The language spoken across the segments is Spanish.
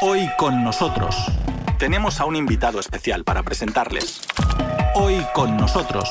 Hoy con nosotros tenemos a un invitado especial para presentarles. Hoy con nosotros.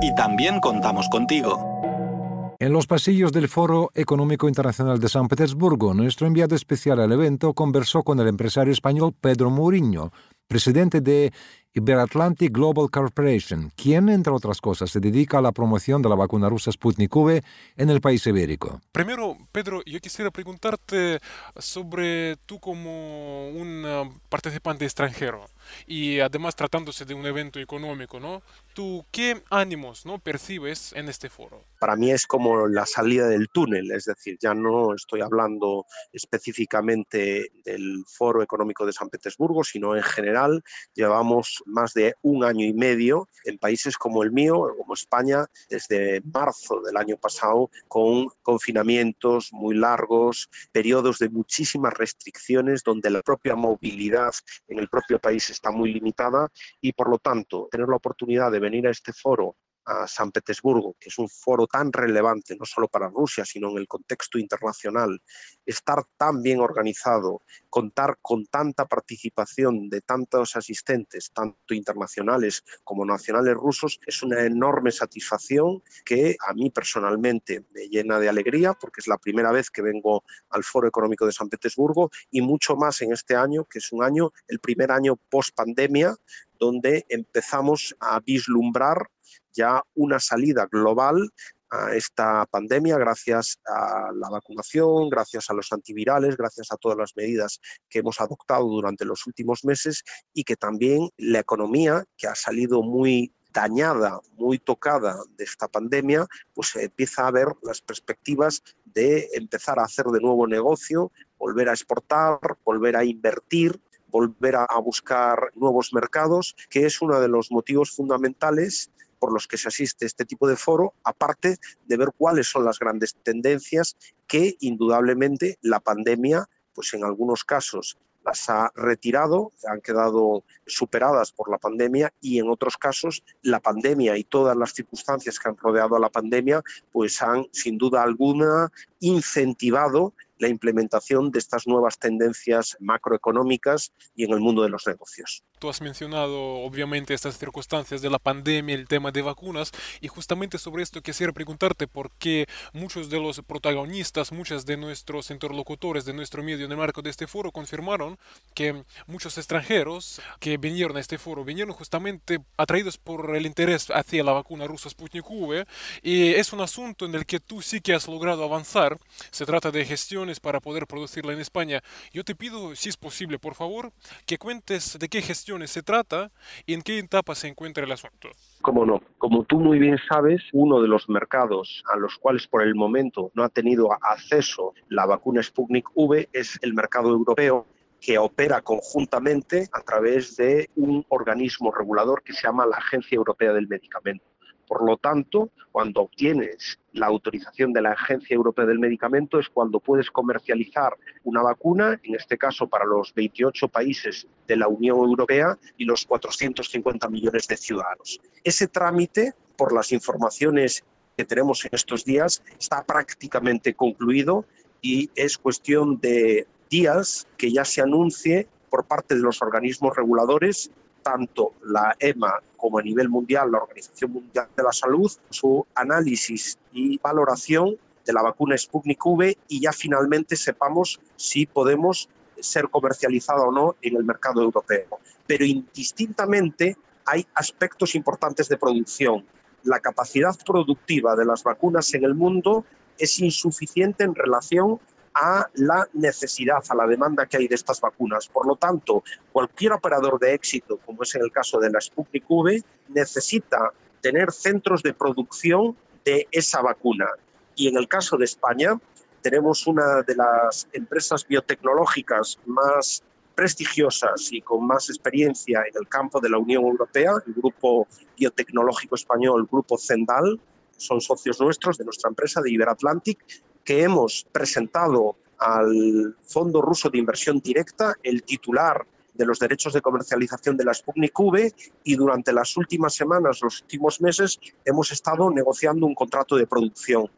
Y también contamos contigo. En los pasillos del Foro Económico Internacional de San Petersburgo, nuestro enviado especial al evento conversó con el empresario español Pedro Mourinho, presidente de Iberatlantic Global Corporation, quien, entre otras cosas, se dedica a la promoción de la vacuna rusa Sputnik V en el país ibérico. Primero, Pedro, yo quisiera preguntarte sobre tú como un ah, participante extranjero y además tratándose de un evento económico, ¿no? ¿Tú qué ánimos ¿no? percibes en este foro? Para mí es como la salida del túnel, es decir, ya no estoy hablando específicamente del Foro Económico de San Petersburgo, sino en general llevamos más de un año y medio en países como el mío, como España, desde marzo del año pasado, con confinamientos muy largos, periodos de muchísimas restricciones, donde la propia movilidad en el propio país está muy limitada y, por lo tanto, tener la oportunidad de venir a este foro a San Petersburgo, que es un foro tan relevante no solo para Rusia, sino en el contexto internacional, estar tan bien organizado, contar con tanta participación de tantos asistentes, tanto internacionales como nacionales rusos, es una enorme satisfacción que a mí personalmente me llena de alegría porque es la primera vez que vengo al Foro Económico de San Petersburgo y mucho más en este año, que es un año, el primer año post pandemia, donde empezamos a vislumbrar ya una salida global a esta pandemia gracias a la vacunación, gracias a los antivirales, gracias a todas las medidas que hemos adoptado durante los últimos meses y que también la economía, que ha salido muy dañada, muy tocada de esta pandemia, pues empieza a ver las perspectivas de empezar a hacer de nuevo negocio, volver a exportar, volver a invertir volver a, buscar nuevos mercados, que es uno de los motivos fundamentales por los que se asiste a este tipo de foro, aparte de ver cuáles son las grandes tendencias que indudablemente la pandemia, pues en algunos casos las ha retirado, han quedado superadas por la pandemia y en otros casos la pandemia y todas las circunstancias que han rodeado a la pandemia pues han sin duda alguna incentivado la implementación de estas nuevas tendencias macroeconómicas y en el mundo de los negocios. Tú has mencionado obviamente estas circunstancias de la pandemia, el tema de vacunas, y justamente sobre esto quisiera preguntarte por qué muchos de los protagonistas, muchos de nuestros interlocutores de nuestro medio en el marco de este foro confirmaron que muchos extranjeros que vinieron a este foro vinieron justamente atraídos por el interés hacia la vacuna rusa Sputnik V, y es un asunto en el que tú sí que has logrado avanzar. Se trata de gestiones para poder producirla en España. Yo te pido, si es posible, por favor, que cuentes de qué gestiones se trata y en qué etapa se encuentra el asunto. Cómo no. Como tú muy bien sabes, uno de los mercados a los cuales por el momento no ha tenido acceso la vacuna Sputnik V es el mercado europeo que opera conjuntamente a través de un organismo regulador que se llama la Agencia Europea del Medicamento. Por lo tanto, cuando obtienes la autorización de la Agencia Europea del Medicamento es cuando puedes comercializar una vacuna, en este caso para los 28 países de la Unión Europea y los 450 millones de ciudadanos. Ese trámite, por las informaciones que tenemos en estos días, está prácticamente concluido y es cuestión de días que ya se anuncie por parte de los organismos reguladores tanto la EMA como a nivel mundial, la Organización Mundial de la Salud, su análisis y valoración de la vacuna Sputnik V y ya finalmente sepamos si podemos ser comercializada o no en el mercado europeo. Pero indistintamente hay aspectos importantes de producción. La capacidad productiva de las vacunas en el mundo es insuficiente en relación a la necesidad, a la demanda que hay de estas vacunas. Por lo tanto, cualquier operador de éxito, como es en el caso de la Sputnik V, necesita tener centros de producción de esa vacuna. Y en el caso de España, tenemos una de las empresas biotecnológicas más prestigiosas y con más experiencia en el campo de la Unión Europea, el Grupo Biotecnológico Español, Grupo Zendal, son socios nuestros de nuestra empresa de Iberatlantic, que hemos presentado al Fondo Ruso de Inversión Directa el titular de los derechos de comercialización de la Sputnik V y durante las últimas semanas, los últimos meses, hemos estado negociando un contrato de producción.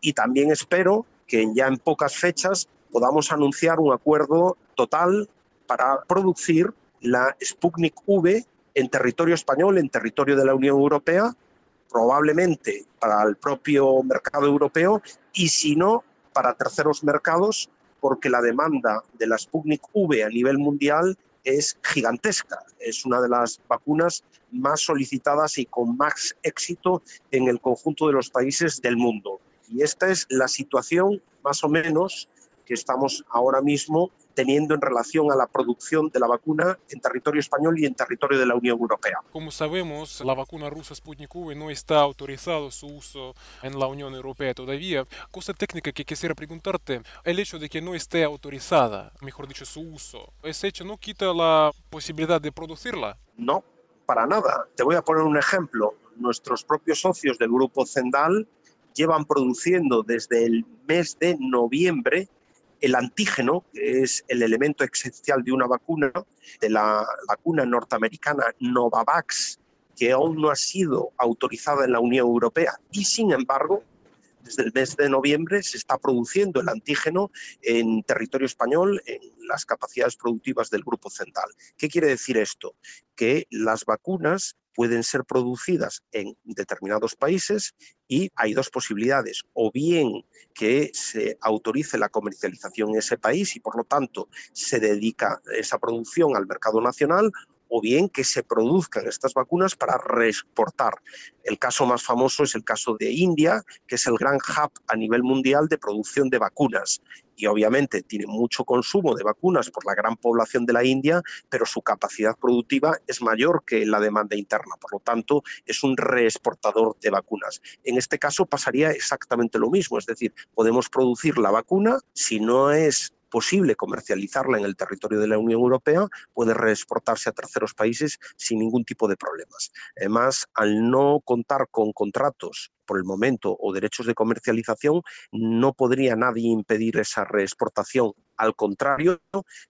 Y también espero que ya en pocas fechas podamos anunciar un acuerdo total para producir la Sputnik V en territorio español, en territorio de la Unión Europea, probablemente para el propio mercado europeo y si no, para terceros mercados, porque la demanda de la Sputnik V a nivel mundial es gigantesca. Es una de las vacunas más solicitadas y con más éxito en el conjunto de los países del mundo. Y esta es la situación más o menos que estamos ahora mismo teniendo en relación a la producción de la vacuna en territorio español y en territorio de la Unión Europea. Como sabemos, la vacuna rusa Sputnik V no está autorizado su uso en la Unión Europea todavía. Cosa técnica que quisiera preguntarte, el hecho de que no esté autorizada, mejor dicho, su uso, ¿ese hecho no quita la posibilidad de producirla? No, para nada. Te voy a poner un ejemplo. Nuestros propios socios del grupo Zendal llevan produciendo desde el mes de noviembre el antígeno, es el elemento esencial de una vacuna, de la vacuna norteamericana Novavax, que aún no ha sido autorizada en la Unión Europea y sin embargo desde el mes de noviembre se está produciendo el antígeno en territorio español, en las capacidades productivas del Grupo Central. ¿Qué quiere decir esto? Que las vacunas pueden ser producidas en determinados países y hay dos posibilidades, o bien que se autorice la comercialización en ese país y por lo tanto se dedica esa producción al mercado nacional, o bien que se produzcan estas vacunas para reexportar. El caso más famoso es el caso de India, que es el gran hub a nivel mundial de producción de vacunas. Y obviamente tiene mucho consumo de vacunas por la gran población de la India, pero su capacidad productiva es mayor que la demanda interna. Por lo tanto, es un reexportador de vacunas. En este caso pasaría exactamente lo mismo, es decir, podemos producir la vacuna, si no es posible comercializarla en el territorio de la Unión Europea, puede reexportarse a terceros países sin ningún tipo de problemas. Además, al no contar con contratos por el momento o derechos de comercialización, no podría nadie impedir esa reexportación al contrario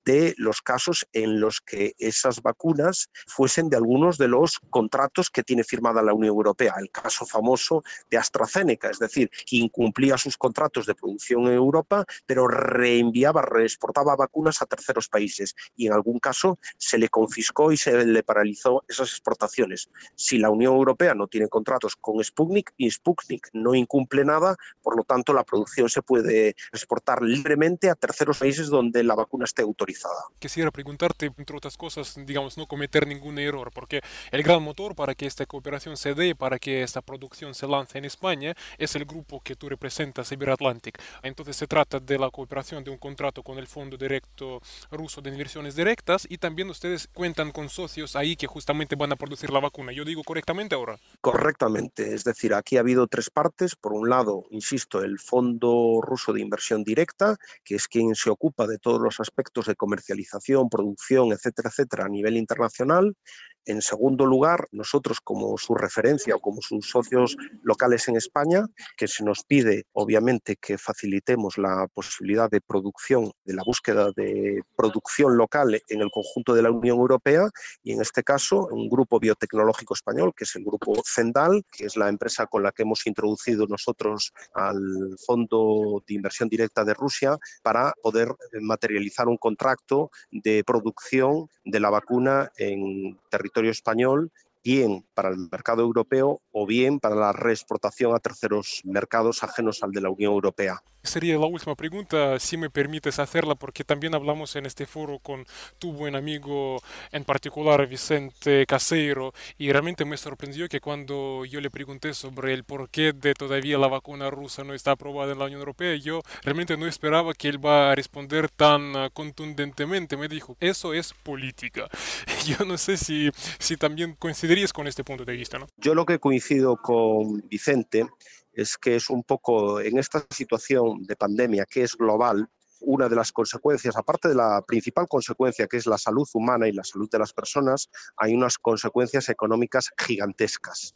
de los casos en los que esas vacunas fuesen de algunos de los contratos que tiene firmada la Unión Europea. El caso famoso de AstraZeneca, es decir, que incumplía sus contratos de producción en Europa, pero reenviaba, reexportaba vacunas a terceros países y en algún caso se le confiscó y se le paralizó esas exportaciones. Si la Unión Europea no tiene contratos con Sputnik y Sputnik no incumple nada, por lo tanto la producción se puede exportar libremente a terceros países donde la vacuna esté autorizada. Quisiera preguntarte, entre otras cosas, digamos, no cometer ningún error, porque el gran motor para que esta cooperación se dé, para que esta producción se lance en España, es el grupo que tú representas, Iberatlantic. Entonces se trata de la cooperación de un contrato con el Fondo Directo Ruso de Inversiones Directas y también ustedes cuentan con socios ahí que justamente van a producir la vacuna. ¿Yo digo correctamente ahora? Correctamente, es decir, aquí ha habido tres partes. Por un lado, insisto, el Fondo Ruso de Inversión Directa, que es quien se ocupa de todos los aspectos de comercialización, producción, etcétera, etcétera, a nivel internacional. En segundo lugar, nosotros como su referencia o como sus socios locales en España, que se nos pide obviamente que facilitemos la posibilidad de producción, de la búsqueda de producción local en el conjunto de la Unión Europea y en este caso un grupo biotecnológico español, que es el grupo Zendal, que es la empresa con la que hemos introducido nosotros al Fondo de Inversión Directa de Rusia para poder materializar un contrato de producción de la vacuna en territorio español bien para el mercado europeo o bien para la reexportación a terceros mercados ajenos al de la Unión Europea. Sería la última pregunta, si me permites hacerla, porque también hablamos en este foro con tu buen amigo, en particular Vicente Caseiro, y realmente me sorprendió que cuando yo le pregunté sobre el porqué de todavía la vacuna rusa no está aprobada en la Unión Europea, yo realmente no esperaba que él va a responder tan ah, contundentemente. Me dijo, eso es política. Yo no sé si, si también coincidirías con este punto de vista, ¿no? Yo lo que coincido con Vicente es que es un poco en esta situación de pandemia que es global, una de las consecuencias, aparte de la principal consecuencia que es la salud humana y la salud de las personas, hay unas consecuencias económicas gigantescas.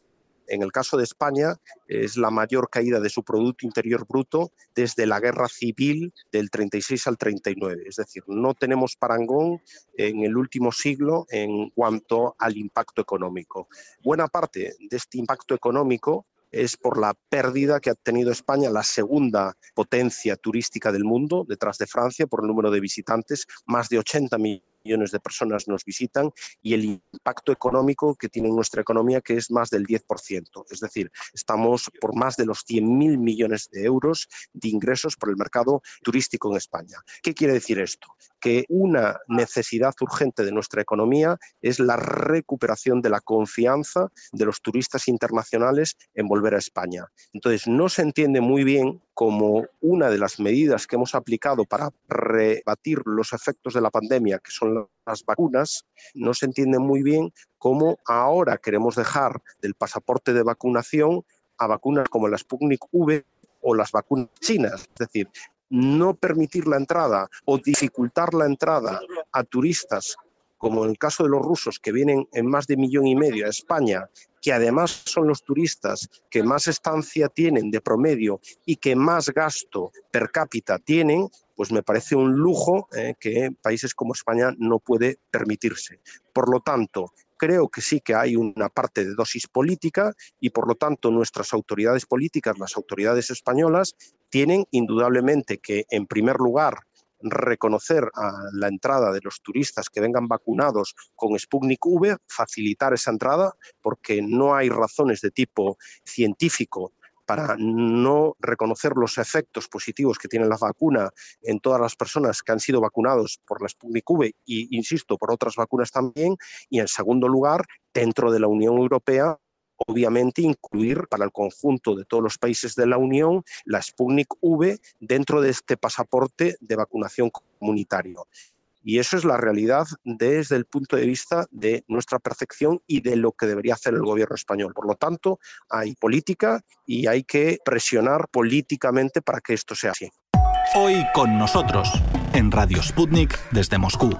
En el caso de España, es la mayor caída de su Producto Interior Bruto desde la guerra civil del 36 al 39. Es decir, no tenemos parangón en el último siglo en cuanto al impacto económico. Buena parte de este impacto económico es por la pérdida que ha tenido España, la segunda potencia turística del mundo, detrás de Francia, por el número de visitantes, más de 80 millones de personas nos visitan y el impacto económico que tiene nuestra economía, que es más del 10%. Es decir, estamos por más de los 100.000 millones de euros de ingresos por el mercado turístico en España. ¿Qué quiere decir esto? Que una necesidad urgente de nuestra economía es la recuperación de la confianza de los turistas internacionales en volver a España. Entonces, no se entiende muy bien como una de las medidas que hemos aplicado para rebatir los efectos de la pandemia, que son las vacunas, no se entiende muy bien cómo ahora queremos dejar del pasaporte de vacunación a vacunas como la Sputnik V o las vacunas chinas. Es decir, no permitir la entrada o dificultar la entrada a turistas como en el caso de los rusos, que vienen en más de millón y medio a España, que además son los turistas que más estancia tienen de promedio y que más gasto per cápita tienen, pues me parece un lujo eh, que países como España no puede permitirse. Por lo tanto, creo que sí que hay una parte de dosis política y por lo tanto nuestras autoridades políticas, las autoridades españolas, tienen indudablemente que, en primer lugar, reconocer a la entrada de los turistas que vengan vacunados con Sputnik V, facilitar esa entrada, porque no hay razones de tipo científico para no reconocer los efectos positivos que tiene la vacuna en todas las personas que han sido vacunados por la Sputnik V y, insisto, por otras vacunas también. Y en segundo lugar, dentro de la Unión Europea, obviamente incluir para el conjunto de todos los países de la Unión la Sputnik V dentro de este pasaporte de vacunación comunitario. Y eso es la realidad desde el punto de vista de nuestra percepción y de lo que debería hacer el gobierno español. Por lo tanto, hay política y hay que presionar políticamente para que esto sea así. Hoy con nosotros, en Radio Sputnik desde Moscú.